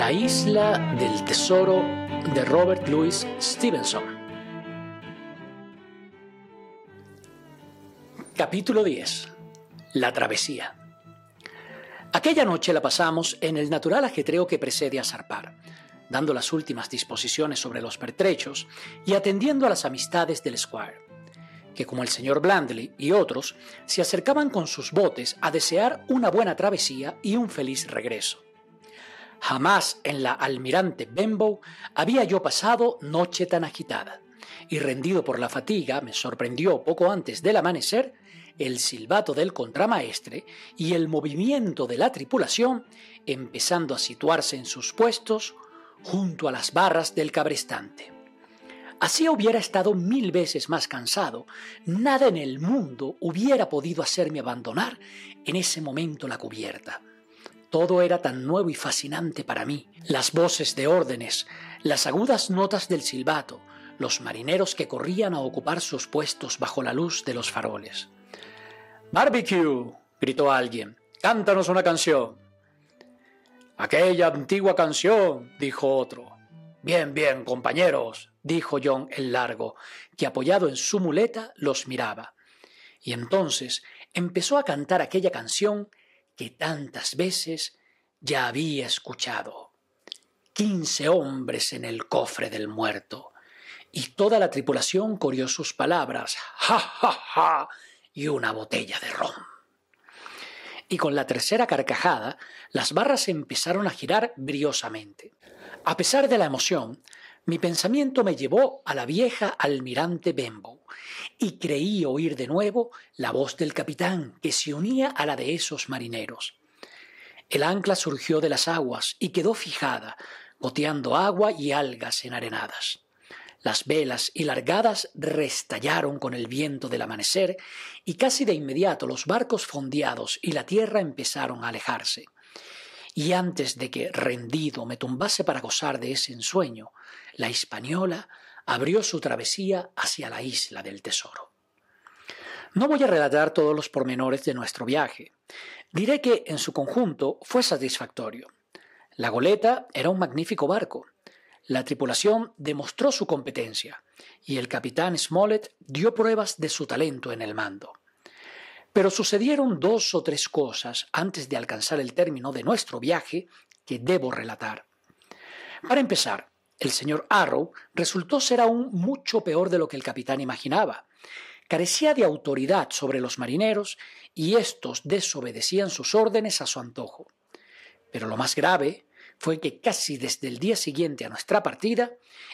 La isla del tesoro de Robert Louis Stevenson. Capítulo 10. La travesía. Aquella noche la pasamos en el natural ajetreo que precede a zarpar, dando las últimas disposiciones sobre los pertrechos y atendiendo a las amistades del Squire, que como el señor Blandley y otros se acercaban con sus botes a desear una buena travesía y un feliz regreso. Jamás en la almirante Benbow había yo pasado noche tan agitada, y rendido por la fatiga me sorprendió poco antes del amanecer el silbato del contramaestre y el movimiento de la tripulación empezando a situarse en sus puestos junto a las barras del cabrestante. Así hubiera estado mil veces más cansado, nada en el mundo hubiera podido hacerme abandonar en ese momento la cubierta. Todo era tan nuevo y fascinante para mí. Las voces de órdenes, las agudas notas del silbato, los marineros que corrían a ocupar sus puestos bajo la luz de los faroles. Barbecue, gritó alguien, cántanos una canción. Aquella antigua canción, dijo otro. Bien, bien, compañeros, dijo John el Largo, que apoyado en su muleta los miraba. Y entonces empezó a cantar aquella canción que tantas veces ya había escuchado. Quince hombres en el cofre del muerto. Y toda la tripulación corrió sus palabras, ja, ja, ja, y una botella de ron. Y con la tercera carcajada, las barras empezaron a girar briosamente. A pesar de la emoción, mi pensamiento me llevó a la vieja almirante Benbow y creí oír de nuevo la voz del capitán que se unía a la de esos marineros. El ancla surgió de las aguas y quedó fijada, goteando agua y algas enarenadas. Las velas y largadas restallaron con el viento del amanecer y casi de inmediato los barcos fondeados y la tierra empezaron a alejarse. Y antes de que, rendido, me tumbase para gozar de ese ensueño, la española abrió su travesía hacia la isla del tesoro. No voy a relatar todos los pormenores de nuestro viaje. Diré que, en su conjunto, fue satisfactorio. La goleta era un magnífico barco. La tripulación demostró su competencia y el capitán Smollett dio pruebas de su talento en el mando. Pero sucedieron dos o tres cosas antes de alcanzar el término de nuestro viaje que debo relatar. Para empezar, el señor Arrow resultó ser aún mucho peor de lo que el capitán imaginaba. Carecía de autoridad sobre los marineros y éstos desobedecían sus órdenes a su antojo. Pero lo más grave fue que casi desde el día siguiente a nuestra partida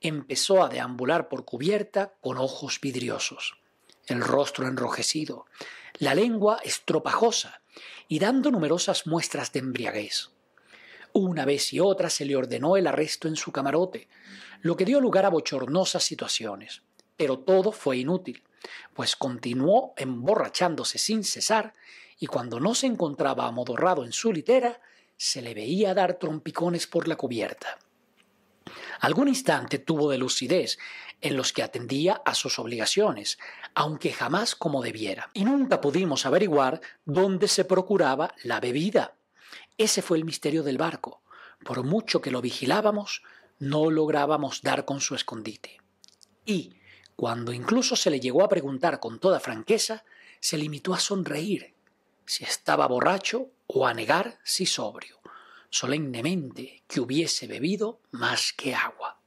empezó a deambular por cubierta con ojos vidriosos, el rostro enrojecido, la lengua estropajosa y dando numerosas muestras de embriaguez. Una vez y otra se le ordenó el arresto en su camarote, lo que dio lugar a bochornosas situaciones. Pero todo fue inútil, pues continuó emborrachándose sin cesar y cuando no se encontraba amodorrado en su litera, se le veía dar trompicones por la cubierta. Algún instante tuvo de lucidez en los que atendía a sus obligaciones, aunque jamás como debiera, y nunca pudimos averiguar dónde se procuraba la bebida. Ese fue el misterio del barco. Por mucho que lo vigilábamos, no lográbamos dar con su escondite. Y, cuando incluso se le llegó a preguntar con toda franqueza, se limitó a sonreír, si estaba borracho o a negar si sobrio, solemnemente que hubiese bebido más que agua.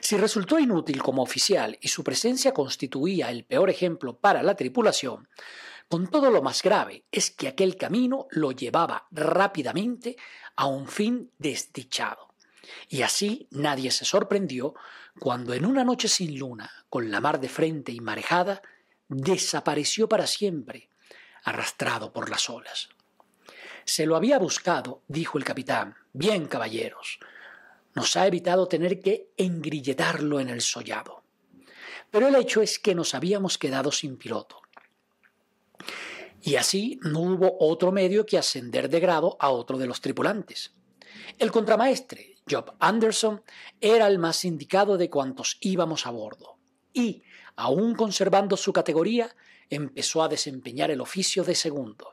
Si resultó inútil como oficial y su presencia constituía el peor ejemplo para la tripulación, con todo lo más grave es que aquel camino lo llevaba rápidamente a un fin desdichado. Y así nadie se sorprendió cuando en una noche sin luna, con la mar de frente y marejada, desapareció para siempre, arrastrado por las olas. Se lo había buscado, dijo el capitán. Bien, caballeros, nos ha evitado tener que engrilletarlo en el sollado. Pero el hecho es que nos habíamos quedado sin piloto. Y así no hubo otro medio que ascender de grado a otro de los tripulantes. El contramaestre, Job Anderson, era el más indicado de cuantos íbamos a bordo, y, aún conservando su categoría, empezó a desempeñar el oficio de segundo.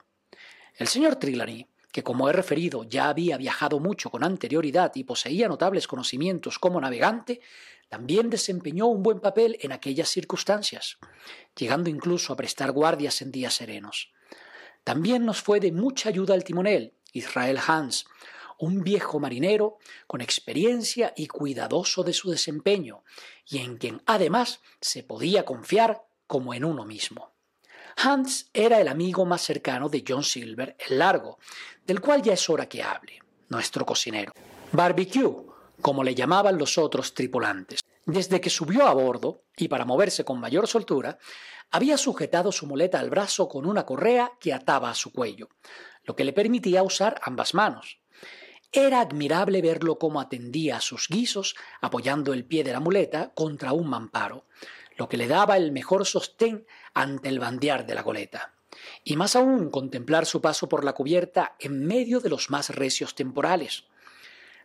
El señor Trelawney que como he referido ya había viajado mucho con anterioridad y poseía notables conocimientos como navegante, también desempeñó un buen papel en aquellas circunstancias, llegando incluso a prestar guardias en días serenos. También nos fue de mucha ayuda el timonel, Israel Hans, un viejo marinero con experiencia y cuidadoso de su desempeño, y en quien además se podía confiar como en uno mismo. Hans era el amigo más cercano de John Silver, el largo, del cual ya es hora que hable, nuestro cocinero. Barbecue, como le llamaban los otros tripulantes. Desde que subió a bordo, y para moverse con mayor soltura, había sujetado su muleta al brazo con una correa que ataba a su cuello, lo que le permitía usar ambas manos. Era admirable verlo cómo atendía a sus guisos apoyando el pie de la muleta contra un mamparo, lo que le daba el mejor sostén ante el bandear de la goleta. Y más aún contemplar su paso por la cubierta en medio de los más recios temporales.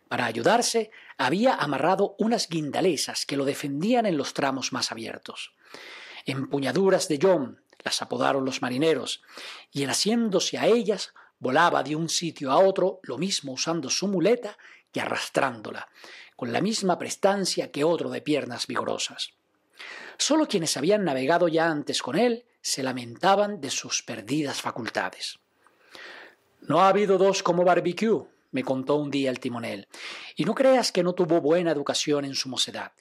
Para ayudarse, había amarrado unas guindalesas que lo defendían en los tramos más abiertos. Empuñaduras de John, las apodaron los marineros, y en haciéndose a ellas Volaba de un sitio a otro, lo mismo usando su muleta que arrastrándola, con la misma prestancia que otro de piernas vigorosas. Solo quienes habían navegado ya antes con él se lamentaban de sus perdidas facultades. No ha habido dos como barbecue, me contó un día el timonel, y no creas que no tuvo buena educación en su mocedad.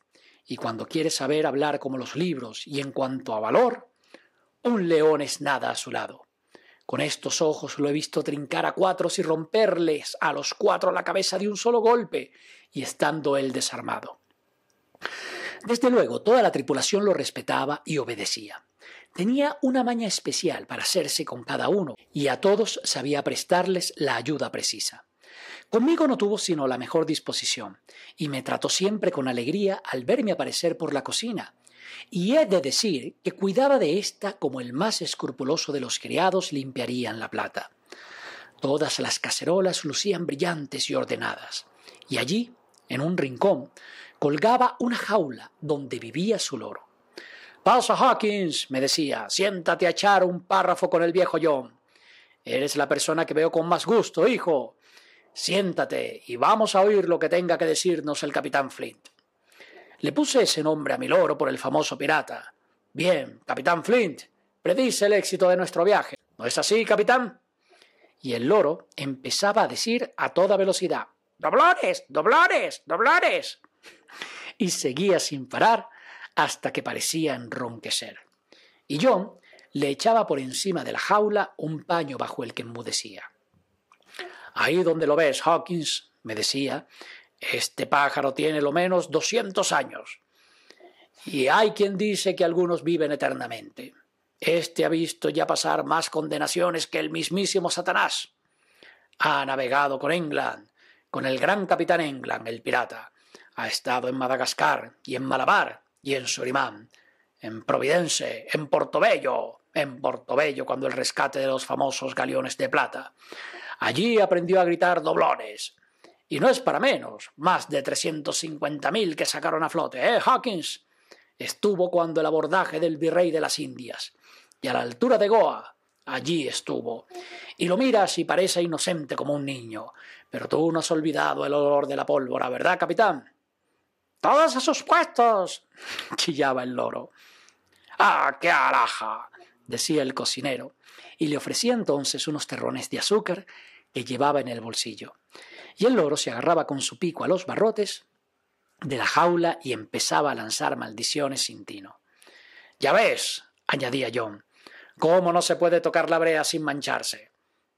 Y cuando quiere saber hablar como los libros y en cuanto a valor, un león es nada a su lado. Con estos ojos lo he visto trincar a cuatros y romperles a los cuatro la cabeza de un solo golpe, y estando él desarmado. Desde luego, toda la tripulación lo respetaba y obedecía. Tenía una maña especial para hacerse con cada uno, y a todos sabía prestarles la ayuda precisa. Conmigo no tuvo sino la mejor disposición, y me trató siempre con alegría al verme aparecer por la cocina, y he de decir que cuidaba de ésta como el más escrupuloso de los criados limpiarían la plata. Todas las cacerolas lucían brillantes y ordenadas, y allí, en un rincón, colgaba una jaula donde vivía su loro. Pasa, Hawkins, me decía, siéntate a echar un párrafo con el viejo John. Eres la persona que veo con más gusto, hijo. Siéntate y vamos a oír lo que tenga que decirnos el capitán Flint. Le puse ese nombre a mi loro por el famoso pirata. Bien, capitán Flint, predice el éxito de nuestro viaje. ¿No es así, capitán? Y el loro empezaba a decir a toda velocidad ¡Doblones! ¡Doblones! ¡Doblones! Y seguía sin parar hasta que parecía enronquecer. Y yo le echaba por encima de la jaula un paño bajo el que enmudecía. Ahí donde lo ves, Hawkins, me decía, este pájaro tiene lo menos doscientos años. Y hay quien dice que algunos viven eternamente. Este ha visto ya pasar más condenaciones que el mismísimo Satanás. Ha navegado con England, con el gran capitán England, el pirata. Ha estado en Madagascar y en Malabar y en Surimán, en Providence, en Portobello, en Portobello cuando el rescate de los famosos galeones de plata. Allí aprendió a gritar doblones, y no es para menos, más de 350.000 que sacaron a flote, ¿eh, Hawkins? Estuvo cuando el abordaje del virrey de las Indias. Y a la altura de Goa, allí estuvo. Y lo miras y parece inocente como un niño. Pero tú no has olvidado el olor de la pólvora, ¿verdad, capitán? Todos a sus puestos. chillaba el loro. ¡Ah, qué araja! Decía el cocinero, y le ofrecía entonces unos terrones de azúcar que llevaba en el bolsillo y el loro se agarraba con su pico a los barrotes de la jaula y empezaba a lanzar maldiciones sin tino. Ya ves, añadía John, cómo no se puede tocar la brea sin mancharse.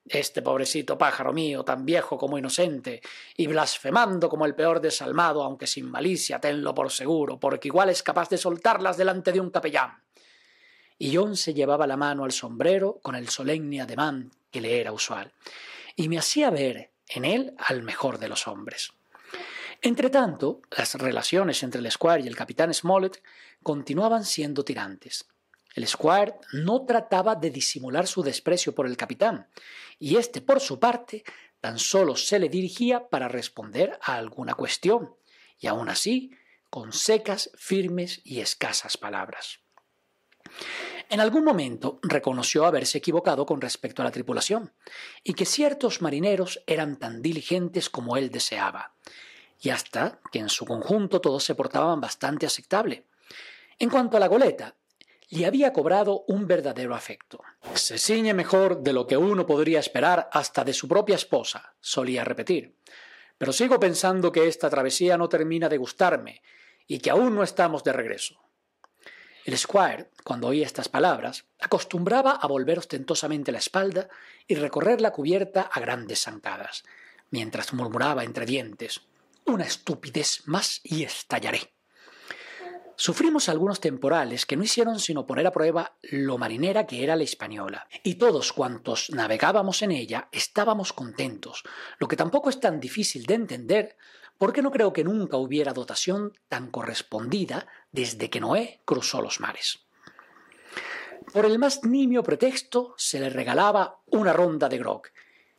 Este pobrecito pájaro mío, tan viejo como inocente, y blasfemando como el peor desalmado, aunque sin malicia, tenlo por seguro, porque igual es capaz de soltarlas delante de un capellán. Y John se llevaba la mano al sombrero con el solemne ademán que le era usual, y me hacía ver en él al mejor de los hombres. Entretanto, las relaciones entre el Squire y el capitán Smollett continuaban siendo tirantes. El Squire no trataba de disimular su desprecio por el capitán, y éste, por su parte, tan solo se le dirigía para responder a alguna cuestión, y aun así, con secas, firmes y escasas palabras. En algún momento reconoció haberse equivocado con respecto a la tripulación y que ciertos marineros eran tan diligentes como él deseaba, y hasta que en su conjunto todos se portaban bastante aceptable. En cuanto a la goleta, le había cobrado un verdadero afecto. Se ciñe mejor de lo que uno podría esperar hasta de su propia esposa, solía repetir. Pero sigo pensando que esta travesía no termina de gustarme y que aún no estamos de regreso. El squire, cuando oía estas palabras, acostumbraba a volver ostentosamente la espalda y recorrer la cubierta a grandes zancadas, mientras murmuraba entre dientes Una estupidez más y estallaré. Sufrimos algunos temporales que no hicieron sino poner a prueba lo marinera que era la española, y todos cuantos navegábamos en ella estábamos contentos, lo que tampoco es tan difícil de entender porque no creo que nunca hubiera dotación tan correspondida desde que Noé cruzó los mares. Por el más nimio pretexto se le regalaba una ronda de grog,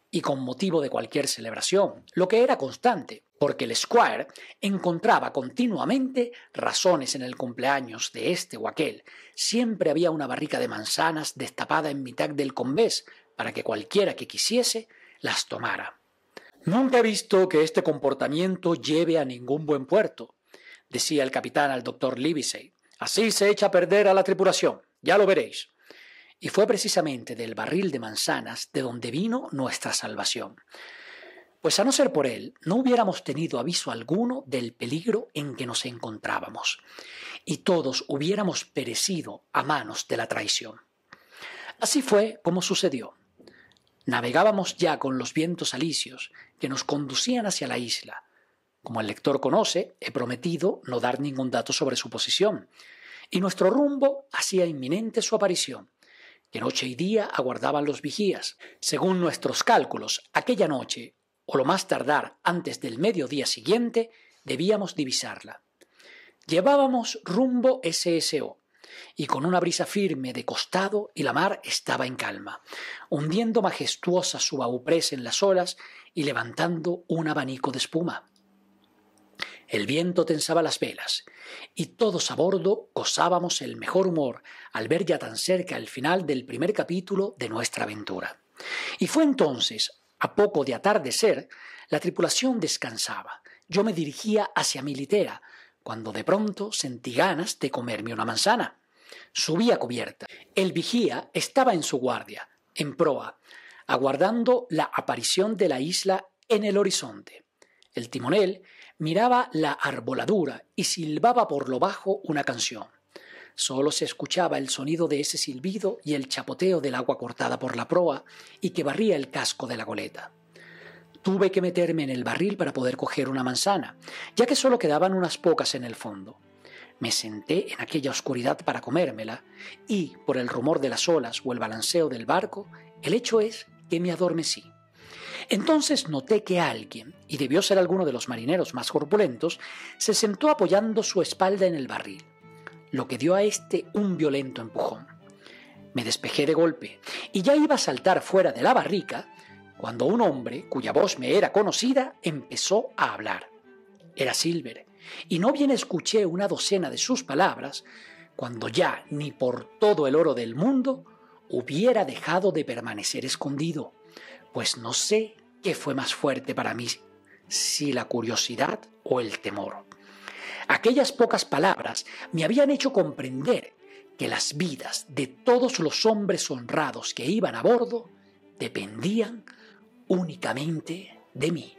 y con motivo de cualquier celebración, lo que era constante, porque el squire encontraba continuamente razones en el cumpleaños de este o aquel. Siempre había una barrica de manzanas destapada en mitad del convés para que cualquiera que quisiese las tomara. Nunca he visto que este comportamiento lleve a ningún buen puerto, decía el capitán al doctor Livesey. Así se echa a perder a la tripulación, ya lo veréis. Y fue precisamente del barril de manzanas de donde vino nuestra salvación. Pues a no ser por él, no hubiéramos tenido aviso alguno del peligro en que nos encontrábamos, y todos hubiéramos perecido a manos de la traición. Así fue como sucedió. Navegábamos ya con los vientos alisios que nos conducían hacia la isla. Como el lector conoce, he prometido no dar ningún dato sobre su posición, y nuestro rumbo hacía inminente su aparición, que noche y día aguardaban los vigías. Según nuestros cálculos, aquella noche, o lo más tardar antes del mediodía siguiente, debíamos divisarla. Llevábamos rumbo SSO, y con una brisa firme de costado y la mar estaba en calma, hundiendo majestuosa su bauprés en las olas y levantando un abanico de espuma. El viento tensaba las velas, y todos a bordo gozábamos el mejor humor al ver ya tan cerca el final del primer capítulo de nuestra aventura. Y fue entonces, a poco de atardecer, la tripulación descansaba. Yo me dirigía hacia mi litera, cuando de pronto sentí ganas de comerme una manzana. Subí a cubierta. El vigía estaba en su guardia, en proa, aguardando la aparición de la isla en el horizonte. El timonel miraba la arboladura y silbaba por lo bajo una canción. Solo se escuchaba el sonido de ese silbido y el chapoteo del agua cortada por la proa y que barría el casco de la goleta. Tuve que meterme en el barril para poder coger una manzana, ya que solo quedaban unas pocas en el fondo. Me senté en aquella oscuridad para comérmela y, por el rumor de las olas o el balanceo del barco, el hecho es que me adormecí. Entonces noté que alguien, y debió ser alguno de los marineros más corpulentos, se sentó apoyando su espalda en el barril, lo que dio a éste un violento empujón. Me despejé de golpe y ya iba a saltar fuera de la barrica cuando un hombre, cuya voz me era conocida, empezó a hablar. Era Silver, y no bien escuché una docena de sus palabras, cuando ya ni por todo el oro del mundo hubiera dejado de permanecer escondido, pues no sé qué fue más fuerte para mí, si la curiosidad o el temor. Aquellas pocas palabras me habían hecho comprender que las vidas de todos los hombres honrados que iban a bordo dependían únicamente de mí.